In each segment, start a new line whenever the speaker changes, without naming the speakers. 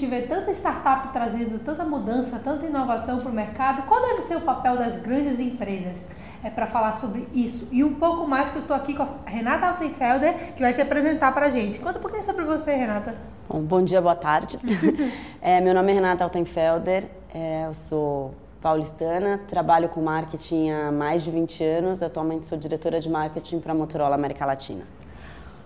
gente vê tanta startup trazendo tanta mudança, tanta inovação para o mercado, qual deve ser o papel das grandes empresas? É para falar sobre isso e um pouco mais que eu estou aqui com a Renata Altenfelder, que vai se apresentar para a gente. Conta um pouquinho sobre você, Renata.
Bom, bom dia, boa tarde. é, meu nome é Renata Altenfelder, é, eu sou paulistana, trabalho com marketing há mais de 20 anos, atualmente sou diretora de marketing para a Motorola América Latina.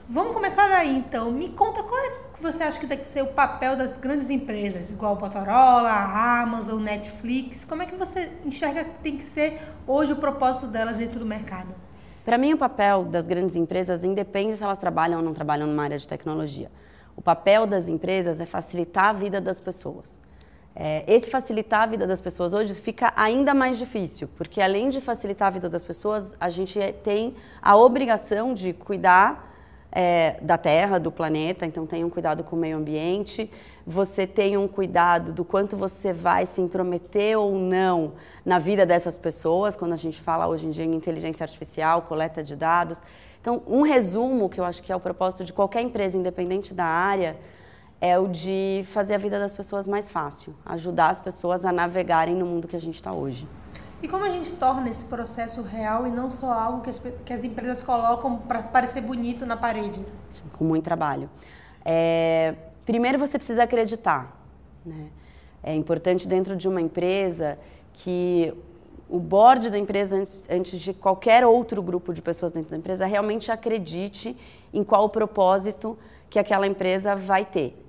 Vamos começar daí então. Me conta qual é você acha que tem que ser o papel das grandes empresas, igual Motorola, a Amazon, Netflix. Como é que você enxerga que tem que ser hoje o propósito delas dentro do mercado?
Para mim, o papel das grandes empresas independe se elas trabalham ou não trabalham numa área de tecnologia. O papel das empresas é facilitar a vida das pessoas. É, esse facilitar a vida das pessoas hoje fica ainda mais difícil, porque além de facilitar a vida das pessoas, a gente tem a obrigação de cuidar é, da Terra, do planeta, então tenha um cuidado com o meio ambiente, você tenha um cuidado do quanto você vai se intrometer ou não na vida dessas pessoas, quando a gente fala hoje em dia em inteligência artificial, coleta de dados. Então, um resumo que eu acho que é o propósito de qualquer empresa, independente da área, é o de fazer a vida das pessoas mais fácil, ajudar as pessoas a navegarem no mundo que a gente está hoje.
E como a gente torna esse processo real e não só algo que as, que as empresas colocam para parecer bonito na parede?
Com muito trabalho. É, primeiro você precisa acreditar. Né? É importante dentro de uma empresa que o board da empresa, antes, antes de qualquer outro grupo de pessoas dentro da empresa, realmente acredite em qual o propósito que aquela empresa vai ter.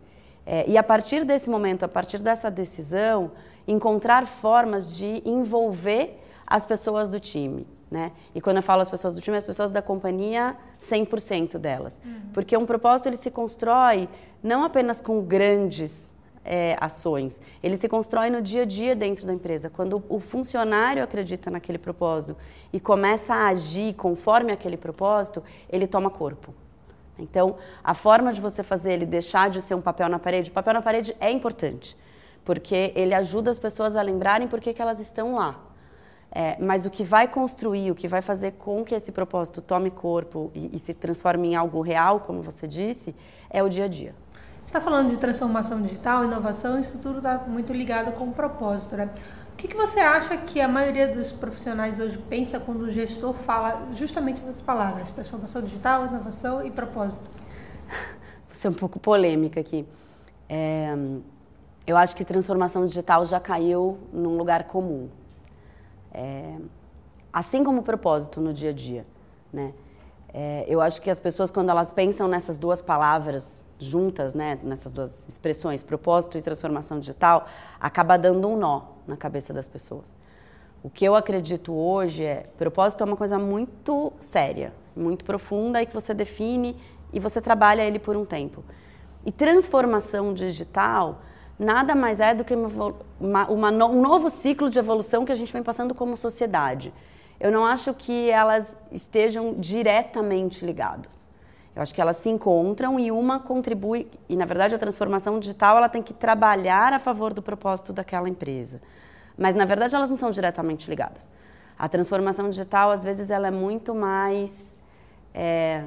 É, e a partir desse momento, a partir dessa decisão, encontrar formas de envolver as pessoas do time. Né? E quando eu falo as pessoas do time, as pessoas da companhia, 100% delas. Uhum. Porque um propósito ele se constrói não apenas com grandes é, ações, ele se constrói no dia a dia dentro da empresa. Quando o funcionário acredita naquele propósito e começa a agir conforme aquele propósito, ele toma corpo. Então, a forma de você fazer ele deixar de ser um papel na parede, o papel na parede é importante porque ele ajuda as pessoas a lembrarem por que, que elas estão lá. É, mas o que vai construir, o que vai fazer com que esse propósito tome corpo e, e se transforme em algo real, como você disse, é o dia a dia.
Está falando de transformação digital, inovação, isso tudo está muito ligado com o propósito, né? O que, que, você acha que a maioria dos profissionais hoje pensa quando o gestor fala justamente essas palavras, transformação digital, inovação e propósito?
Vou ser um pouco polêmica aqui. É, eu acho que transformação digital já caiu num lugar comum. É, assim como propósito no dia a dia, né? É, eu acho que as pessoas, quando elas pensam nessas duas palavras juntas, né, nessas duas expressões, propósito e transformação digital, acaba dando um nó na cabeça das pessoas. O que eu acredito hoje é, propósito é uma coisa muito séria, muito profunda e que você define e você trabalha ele por um tempo. E transformação digital nada mais é do que uma, uma, um novo ciclo de evolução que a gente vem passando como sociedade. Eu não acho que elas estejam diretamente ligadas. Eu acho que elas se encontram e uma contribui, e na verdade a transformação digital ela tem que trabalhar a favor do propósito daquela empresa. Mas na verdade elas não são diretamente ligadas. A transformação digital às vezes ela é muito mais é,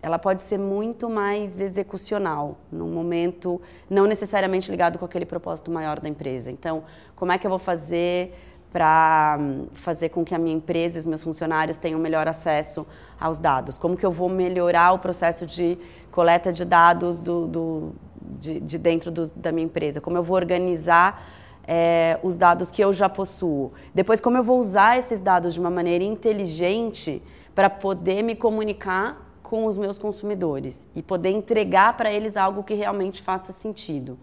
ela pode ser muito mais execucional, num momento não necessariamente ligado com aquele propósito maior da empresa. Então, como é que eu vou fazer para hum, fazer com que a minha empresa e os meus funcionários tenham melhor acesso aos dados? Como que eu vou melhorar o processo de coleta de dados do, do de, de, dentro do, da minha empresa? Como eu vou organizar é, os dados que eu já possuo? Depois, como eu vou usar esses dados de uma maneira inteligente para poder me comunicar com os meus consumidores e poder entregar para eles algo que realmente faça sentido.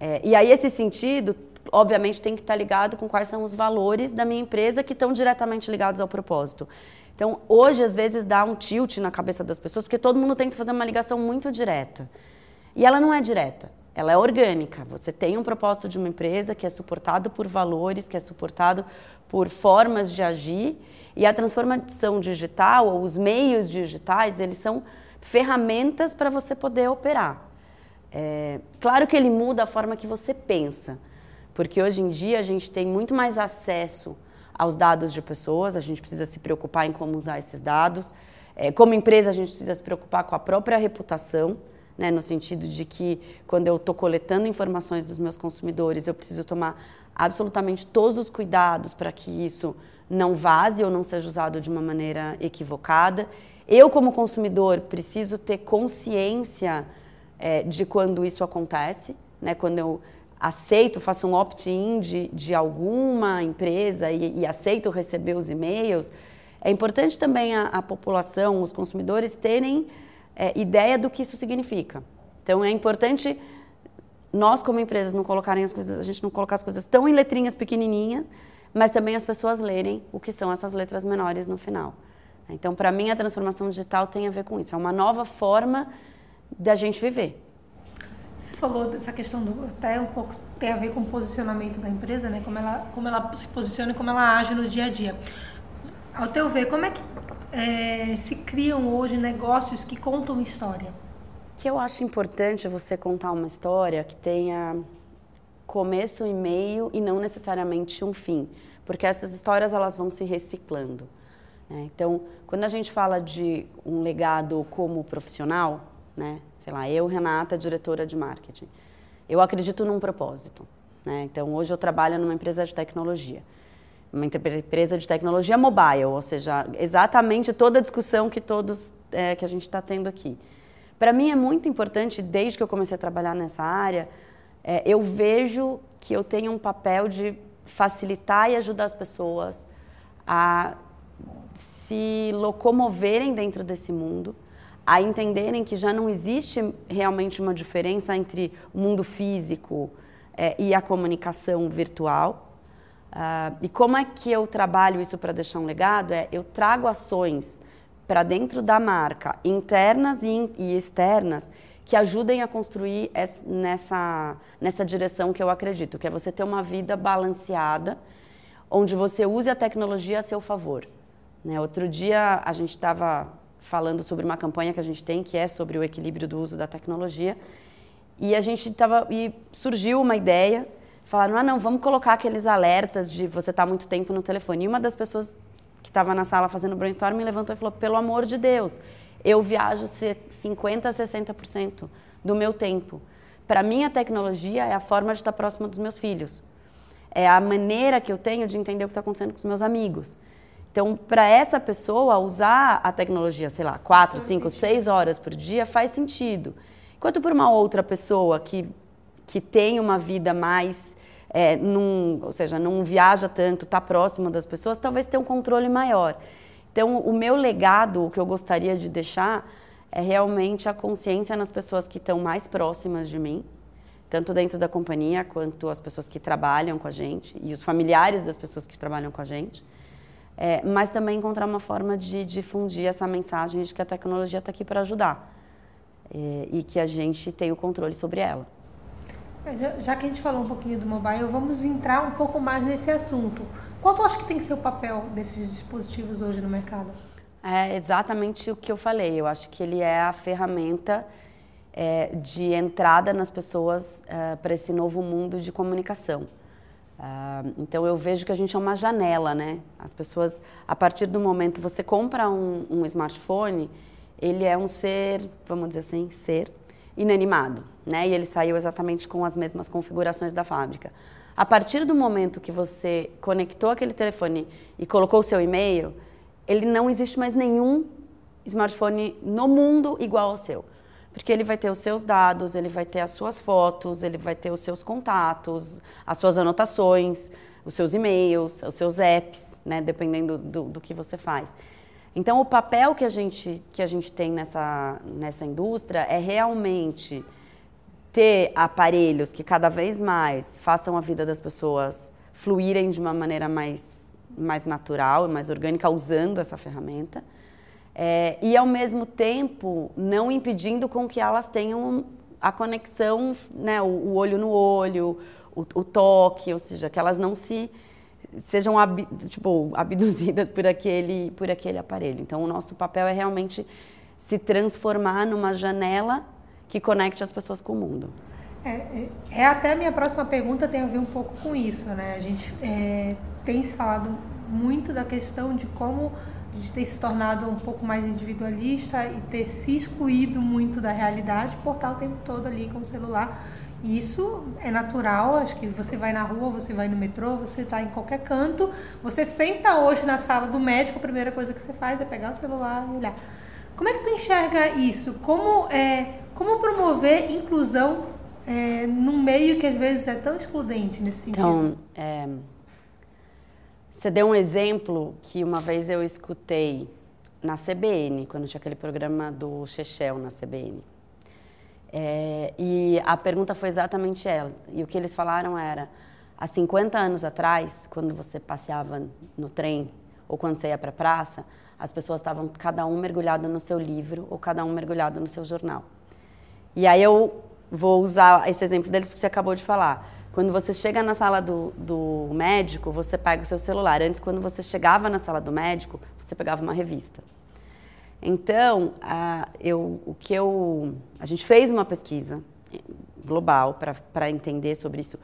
É, e aí esse sentido, obviamente, tem que estar ligado com quais são os valores da minha empresa que estão diretamente ligados ao propósito. Então, hoje, às vezes, dá um tilt na cabeça das pessoas, porque todo mundo tenta fazer uma ligação muito direta. E ela não é direta, ela é orgânica. Você tem um propósito de uma empresa que é suportado por valores, que é suportado por formas de agir e a transformação digital, ou os meios digitais, eles são ferramentas para você poder operar. É, claro que ele muda a forma que você pensa, porque hoje em dia a gente tem muito mais acesso aos dados de pessoas, a gente precisa se preocupar em como usar esses dados. É, como empresa, a gente precisa se preocupar com a própria reputação, né, no sentido de que quando eu estou coletando informações dos meus consumidores, eu preciso tomar absolutamente todos os cuidados para que isso não vaze ou não seja usado de uma maneira equivocada. Eu, como consumidor, preciso ter consciência é, de quando isso acontece, né, quando eu aceito, faço um opt-in de, de alguma empresa e, e aceito receber os e-mails. É importante também a, a população, os consumidores terem é, ideia do que isso significa. Então é importante nós como empresas não colocarem as coisas, a gente não colocar as coisas tão em letrinhas pequenininhas, mas também as pessoas lerem o que são essas letras menores no final. Então, para mim, a transformação digital tem a ver com isso. É uma nova forma da gente viver.
Você falou dessa questão do até um pouco tem a ver com o posicionamento da empresa, né? Como ela como ela se posiciona e como ela age no dia a dia. Ao teu ver, como é que é, se criam hoje negócios que contam história?
Que eu acho importante você contar uma história que tenha começo e meio e não necessariamente um fim, porque essas histórias elas vão se reciclando. Né? Então, quando a gente fala de um legado como profissional, né? Sei lá, eu, Renata, diretora de marketing, eu acredito num propósito. Né? Então, hoje eu trabalho numa empresa de tecnologia uma empresa de tecnologia mobile, ou seja, exatamente toda a discussão que todos é, que a gente está tendo aqui. Para mim é muito importante, desde que eu comecei a trabalhar nessa área, é, eu vejo que eu tenho um papel de facilitar e ajudar as pessoas a se locomoverem dentro desse mundo, a entenderem que já não existe realmente uma diferença entre o mundo físico é, e a comunicação virtual Uh, e como é que eu trabalho isso para deixar um legado? É eu trago ações para dentro da marca, internas e, e, externas, que ajudem a construir essa, nessa, nessa direção que eu acredito, que é você ter uma vida balanceada, onde você use a tecnologia a seu favor. Né? Outro dia a gente estava falando sobre uma campanha que a gente tem, que é sobre o equilíbrio do uso da tecnologia, e a gente estava e surgiu uma ideia falaram: ah, não, vamos colocar aqueles alertas de você estar tá muito tempo no telefone. E uma das pessoas que estava na sala fazendo brainstorm me levantou e falou: pelo amor de Deus, eu viajo 50% a 60% do meu tempo. Para mim, a tecnologia é a forma de estar próximo dos meus filhos. É a maneira que eu tenho de entender o que está acontecendo com os meus amigos. Então, para essa pessoa, usar a tecnologia, sei lá, quatro, cinco, seis horas por dia faz sentido. Enquanto para uma outra pessoa que, que tem uma vida mais é, num, ou seja, não viaja tanto, está próximo das pessoas, talvez tenha um controle maior. Então, o meu legado, o que eu gostaria de deixar, é realmente a consciência nas pessoas que estão mais próximas de mim, tanto dentro da companhia quanto as pessoas que trabalham com a gente e os familiares das pessoas que trabalham com a gente. É, mas também encontrar uma forma de difundir essa mensagem de que a tecnologia está aqui para ajudar é, e que a gente tem o controle sobre ela.
É, já, que a gente falou um pouquinho do mobile, vamos entrar um pouco mais nesse assunto. Qual tu acha que tem que ser o papel desses dispositivos hoje no mercado?
É exatamente o que eu falei. Eu acho que ele é a ferramenta é, de entrada nas pessoas é, para esse novo mundo de comunicação. Uh, então eu vejo que a gente é uma janela, né? As pessoas, a partir do momento você compra um, um smartphone, ele é um ser, vamos dizer assim, ser inanimado, né? E ele saiu exatamente com as mesmas configurações da fábrica. A partir do momento que você conectou aquele telefone e colocou o seu e-mail, ele não existe mais nenhum smartphone no mundo igual ao seu. Porque ele vai ter os seus dados, ele vai ter as suas fotos, ele vai ter os seus contatos, as suas anotações, os seus e-mails, os seus apps, né? Dependendo do, do que você faz. Então, o papel que a gente, que a gente tem nessa, nessa indústria é realmente ter aparelhos que cada vez mais façam a vida das pessoas fluírem de uma maneira mais, mais natural mais orgânica usando essa ferramenta. É, e, ao mesmo tempo, não impedindo com que elas tenham a conexão, né, o, o olho no olho, o, o toque, ou seja, que elas não se sejam ab, tipo, abduzidas por aquele, por aquele aparelho. Então, o nosso papel é realmente se transformar numa janela que conecte as pessoas com o mundo.
É, é, é até a minha próxima pergunta tem a ver um pouco com isso, né? A gente é, tem se falado muito da questão de como a gente ter se tornado um pouco mais individualista e ter se excluído muito da realidade por estar o tempo todo ali com o celular. Isso é natural, acho que você vai na rua, você vai no metrô, você está em qualquer canto, você senta hoje na sala do médico, a primeira coisa que você faz é pegar o celular e olhar. Como é que tu enxerga isso? Como, é, como promover inclusão é, num meio que às vezes é tão excludente nesse sentido?
Então, é, você deu um exemplo que uma vez eu escutei na CBN, quando tinha aquele programa do Chechel na CBN. É, e a pergunta foi exatamente ela. E o que eles falaram era: há 50 anos atrás, quando você passeava no trem ou quando você ia para a praça, as pessoas estavam cada um mergulhado no seu livro ou cada um mergulhado no seu jornal. E aí eu vou usar esse exemplo deles porque você acabou de falar. Quando você chega na sala do, do médico, você pega o seu celular. Antes, quando você chegava na sala do médico, você pegava uma revista. Então, a, eu, o que eu, a gente fez uma pesquisa global para entender sobre isso.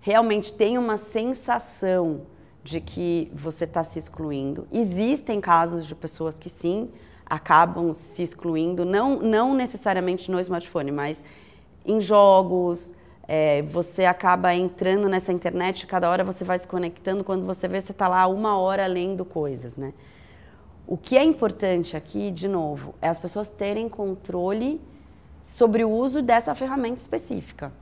Realmente tem uma sensação de que você está se excluindo. Existem casos de pessoas que sim acabam se excluindo, não, não necessariamente no smartphone, mas em jogos, é, você acaba entrando nessa internet, cada hora você vai se conectando, quando você vê, você está lá uma hora lendo coisas, né? O que é importante aqui, de novo, é as pessoas terem controle sobre o uso dessa ferramenta específica.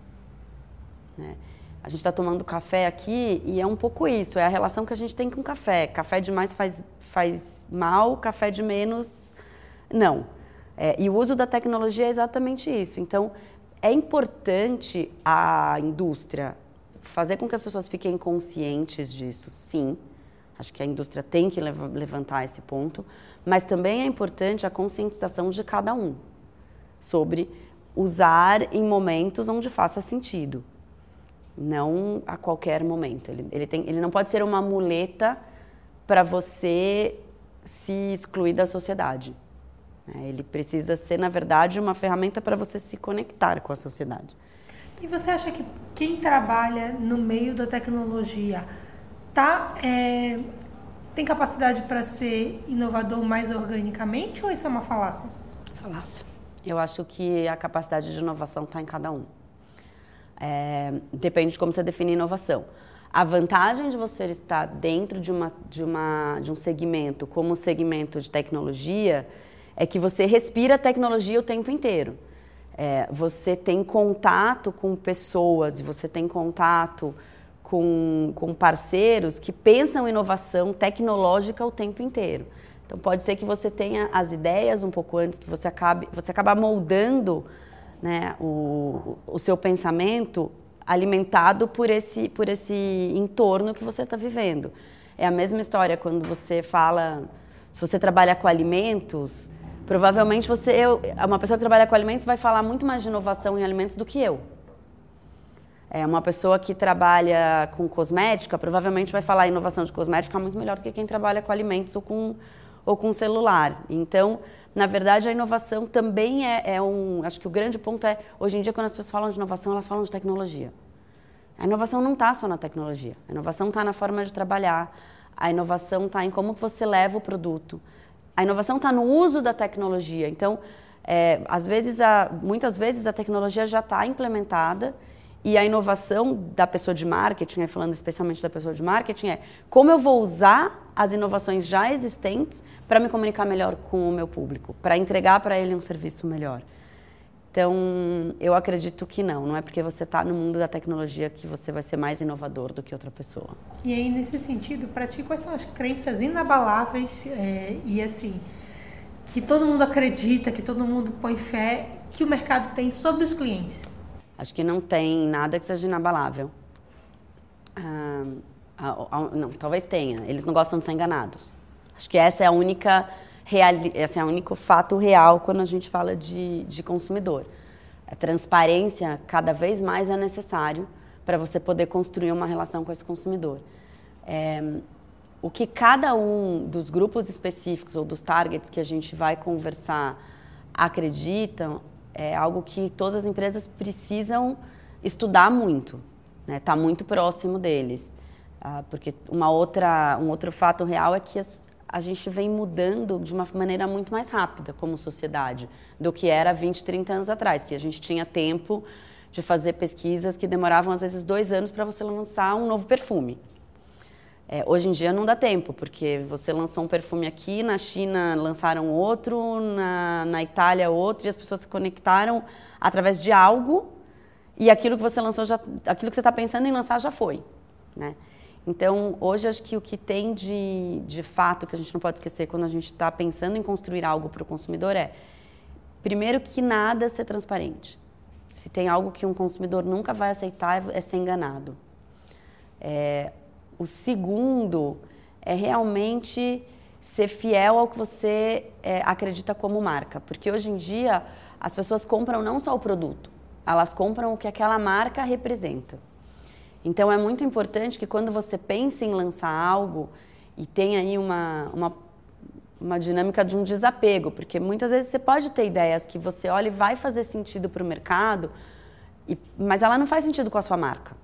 Né? A gente está tomando café aqui e é um pouco isso, é a relação que a gente tem com café. Café demais faz, faz mal, café de menos, não. É, e o uso da tecnologia é exatamente isso. Então, é importante a indústria fazer com que as pessoas fiquem conscientes disso, sim. Acho que a indústria tem que levantar esse ponto, mas também é importante a conscientização de cada um sobre usar em momentos onde faça sentido, não a qualquer momento. Ele, ele, tem, ele não pode ser uma muleta para você se excluir da sociedade. Né? Ele precisa ser, na verdade, uma ferramenta para você se conectar com a sociedade.
E você acha que quem trabalha no meio da tecnologia tá, é, tem capacidade para ser inovador mais organicamente ou isso é uma falácia?
Falácia. Eu acho que a capacidade de inovação está em cada um. É, depende de como você define inovação. A vantagem de você estar dentro de, uma, de, uma, de um segmento como o segmento de tecnologia é que você respira tecnologia o tempo inteiro. É, você tem contato com pessoas, você tem contato com, com parceiros que pensam inovação tecnológica o tempo inteiro. Então pode ser que você tenha as ideias um pouco antes, que você acabe, você acaba moldando né, o, o seu pensamento alimentado por esse, por esse entorno que você está vivendo. É a mesma história quando você fala, se você trabalha com alimentos, Provavelmente você, eu, uma pessoa que trabalha com alimentos vai falar muito mais de inovação em alimentos do que eu. É, uma pessoa que trabalha com cosmética provavelmente vai falar inovação de cosmética muito melhor do que quem trabalha com alimentos ou com, ou com celular. Então, na verdade, a inovação também é, é um. Acho que o grande ponto é, hoje em dia, quando as pessoas falam de inovação, elas falam de tecnologia. A inovação não está só na tecnologia. A inovação está na forma de trabalhar. A inovação está em como você leva o produto. A inovação está no uso da tecnologia. Então, é, às vezes, a, muitas vezes a tecnologia já está implementada e a inovação da pessoa de marketing, falando especialmente da pessoa de marketing, é como eu vou usar as inovações já existentes para me comunicar melhor com o meu público, para entregar para ele um serviço melhor. Então, eu acredito que não. Não é porque você está no mundo da tecnologia que você vai ser mais inovador do que outra pessoa.
E aí, nesse sentido, para ti, quais são as crenças inabaláveis é, e assim, que todo mundo acredita, que todo mundo põe fé, que o mercado tem sobre os clientes?
Acho que não tem nada que seja inabalável. Ah, não, talvez tenha. Eles não gostam de ser enganados. Acho que essa é a única reali esse é o único fato real quando a gente fala de, de consumidor. A transparência cada vez mais é necessário para você poder construir uma relação com esse consumidor. É, o que cada um dos grupos específicos ou dos targets que a gente vai conversar acreditam é algo que todas as empresas precisam estudar muito, está né? Muito próximo deles. Ah, porque uma outra, um outro fato real é que as, a gente vem mudando de uma maneira muito mais rápida como sociedade do que era 20, 30 anos atrás, que a gente tinha tempo de fazer pesquisas que demoravam às vezes dois anos para você lançar um novo perfume. É, hoje em dia não dá tempo, porque você lançou um perfume aqui, na China lançaram outro, na, na Itália outro, e as pessoas se conectaram através de algo, e aquilo que você lançou, já, aquilo que você está pensando em lançar já foi. Né? Então, hoje acho que o que tem de, de fato que a gente não pode esquecer quando a gente está pensando em construir algo para o consumidor é, primeiro, que nada ser transparente. Se tem algo que um consumidor nunca vai aceitar, é ser enganado. É, o segundo é realmente ser fiel ao que você é, acredita como marca. Porque hoje em dia as pessoas compram não só o produto, elas compram o que aquela marca representa. Então é muito importante que quando você pensa em lançar algo e tem aí uma, uma, uma dinâmica de um desapego, porque muitas vezes você pode ter ideias que você olha e vai fazer sentido para o mercado, e, mas ela não faz sentido com a sua marca.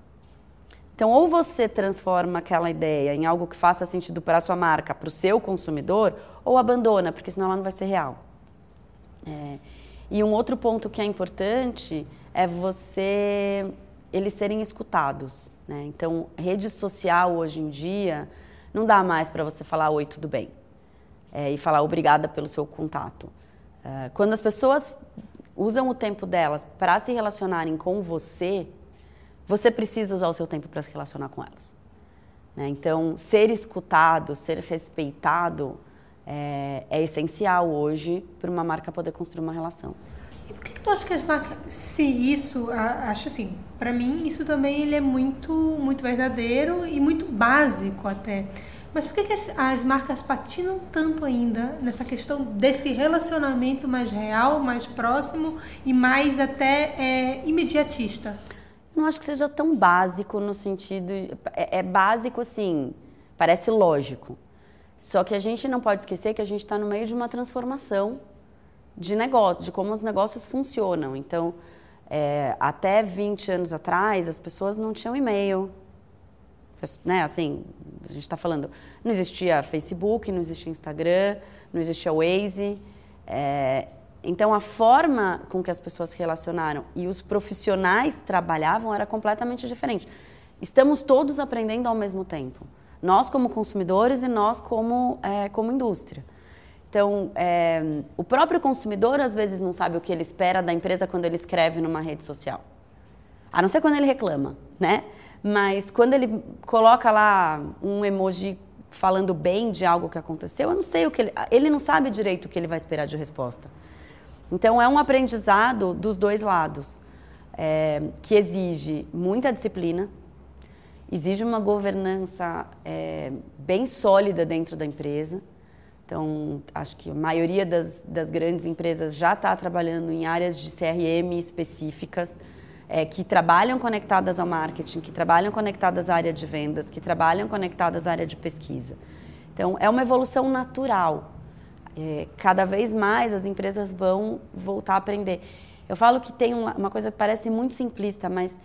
Então, ou você transforma aquela ideia em algo que faça sentido para a sua marca, para o seu consumidor, ou abandona, porque senão ela não vai ser real. É, e um outro ponto que é importante é você eles serem escutados. Né? Então, rede social hoje em dia não dá mais para você falar oi, tudo bem, é, e falar obrigada pelo seu contato. É, quando as pessoas usam o tempo delas para se relacionarem com você, você precisa usar o seu tempo para se relacionar com elas. Né? Então, ser escutado, ser respeitado é, é essencial hoje para uma marca poder construir uma relação.
E por que, que tu acha que as marcas, se isso, acho assim, para mim isso também ele é muito, muito verdadeiro e muito básico até. Mas por que, que as, as, marcas patinam tanto ainda nessa questão desse relacionamento mais real, mais próximo e mais até é, imediatista?
Não acho que seja tão básico no sentido. É, é básico, assim, parece lógico. Só que a gente não pode esquecer que a gente está no meio de uma transformação de negócio, de como os negócios funcionam. Então, é, até 20 anos atrás, as pessoas não tinham e-mail. Né? Assim, a gente está falando, não existia Facebook, não existia Instagram, não existia Waze. É, então, a forma com que as pessoas se relacionaram e os profissionais trabalhavam era completamente diferente. Estamos todos aprendendo ao mesmo tempo. Nós como consumidores e nós como, é, como indústria. Então, é, o próprio consumidor às vezes não sabe o que ele espera da empresa quando ele escreve numa rede social. A não ser quando ele reclama, né? Mas quando ele coloca lá um emoji falando bem de algo que aconteceu, eu não sei o que ele. Ele não sabe direito o que ele vai esperar de resposta. Então, é um aprendizado dos dois lados, é, que exige muita disciplina, exige uma governança é, bem sólida dentro da empresa. Então, acho que a maioria das, das grandes empresas já está trabalhando em áreas de CRM específicas, é, que trabalham conectadas ao marketing, que trabalham conectadas à área de vendas, que trabalham conectadas à área de pesquisa. Então, é uma evolução natural é, cada vez mais as empresas vão voltar a aprender. Eu falo que tem uma, uma, coisa que parece muito simplista, mas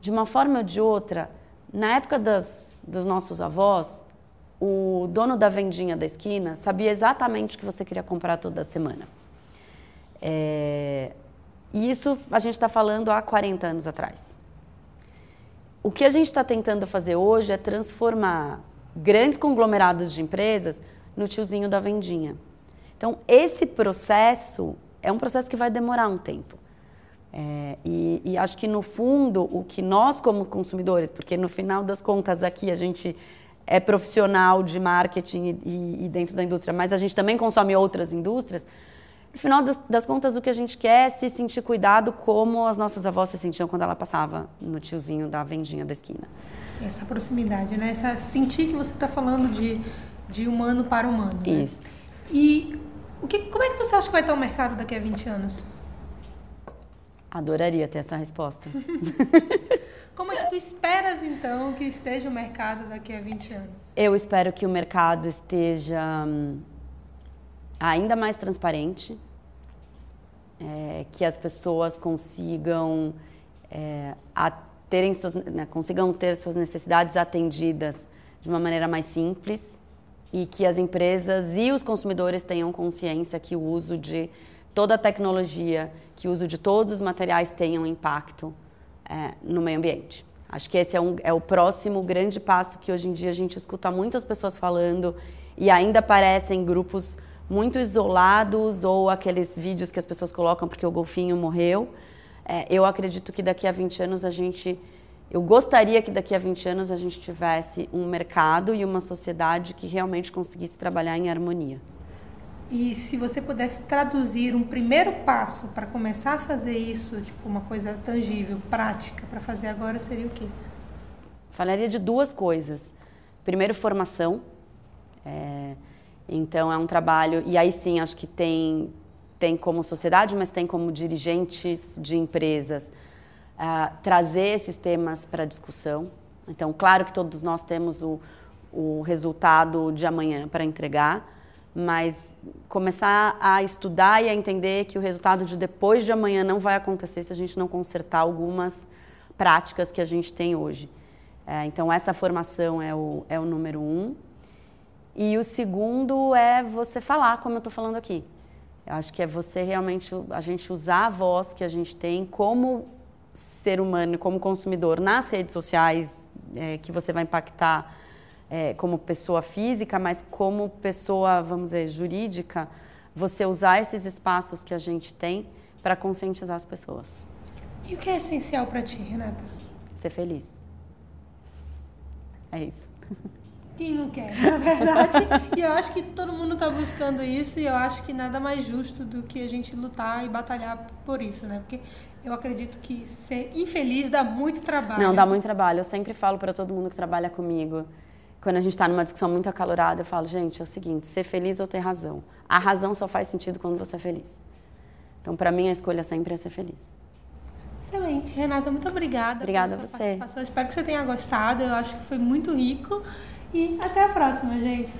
de uma forma ou de outra, na época das, dos nossos avós, o dono da vendinha da esquina sabia exatamente o que você queria comprar toda semana. É, e isso a gente está falando há 40 anos atrás. O que a gente está tentando fazer hoje é transformar grandes conglomerados de empresas no tiozinho da vendinha. Então, esse processo é um processo que vai demorar um tempo. É, e, e, acho que, no fundo, o que nós, como consumidores, porque no final das contas aqui a gente é profissional de marketing e, e dentro da indústria, mas a gente também consome outras indústrias, no final das, das, contas, o que a gente quer é se sentir cuidado como as nossas avós se sentiam quando ela passava no tiozinho da vendinha da esquina.
Essa proximidade, né? Essa, sentir que você está falando de, de humano para humano. Né? E o que, como é que você acha que vai estar o mercado daqui a 20 anos?
Adoraria ter essa resposta.
Como é que tu esperas, então, que esteja o mercado daqui a 20 anos?
Eu espero que o mercado esteja hum, ainda mais transparente, é, que as pessoas consigam, é, terem suas, né, consigam ter suas necessidades atendidas de uma maneira mais simples e que as empresas e os consumidores tenham consciência que o uso de toda a tecnologia, que o uso de todos os materiais tenham impacto é, no meio ambiente. Acho que esse é, um, é o próximo grande passo que hoje em dia a gente escuta muitas pessoas falando e ainda aparecem grupos muito isolados ou aqueles vídeos que as pessoas colocam porque o golfinho morreu. É, eu acredito que daqui a 20 anos a gente. Eu gostaria que daqui a 20 anos a gente tivesse um mercado e uma sociedade que realmente conseguisse trabalhar em harmonia.
E se você pudesse traduzir um primeiro passo para começar a fazer isso, tipo uma coisa tangível, prática, para fazer agora, seria o quê?
Falaria de duas coisas. Primeiro, formação. É, então, é um trabalho, e aí sim, acho que tem, tem como sociedade, mas tem como dirigentes de empresas, uh, trazer esses temas para discussão. Então, claro que todos nós temos o, o resultado de amanhã para entregar, mas começar a estudar e a entender que o resultado de depois de amanhã não vai acontecer se a gente não consertar algumas práticas que a gente tem hoje. É, então, essa formação é o, é o número um. E o segundo é você falar, como eu estou falando aqui. Eu acho que é você realmente, a gente usar a voz que a gente tem como ser humano, como consumidor nas redes sociais, é, que você vai impactar é, como pessoa física, mas como pessoa, vamos dizer, jurídica, você usar esses espaços que a gente tem para conscientizar as pessoas.
E o que é essencial para ti, Renata?
Ser feliz. É isso.
Quem não quer, na verdade. e eu acho que todo mundo está buscando isso e eu acho que nada mais justo do que a gente lutar e batalhar por isso, né? Porque eu acredito que ser infeliz dá muito trabalho.
Não, dá muito trabalho. Eu sempre falo para todo mundo que trabalha comigo quando a gente está numa discussão muito acalorada, eu falo, gente, é o seguinte, ser feliz ou ter razão. A razão só faz sentido quando você é feliz. Então, para mim, a escolha sempre é ser feliz.
Excelente. Renata, muito obrigada,
obrigada
pela
sua
participação. Espero que você tenha gostado. Eu acho que foi muito rico. E até a próxima, gente.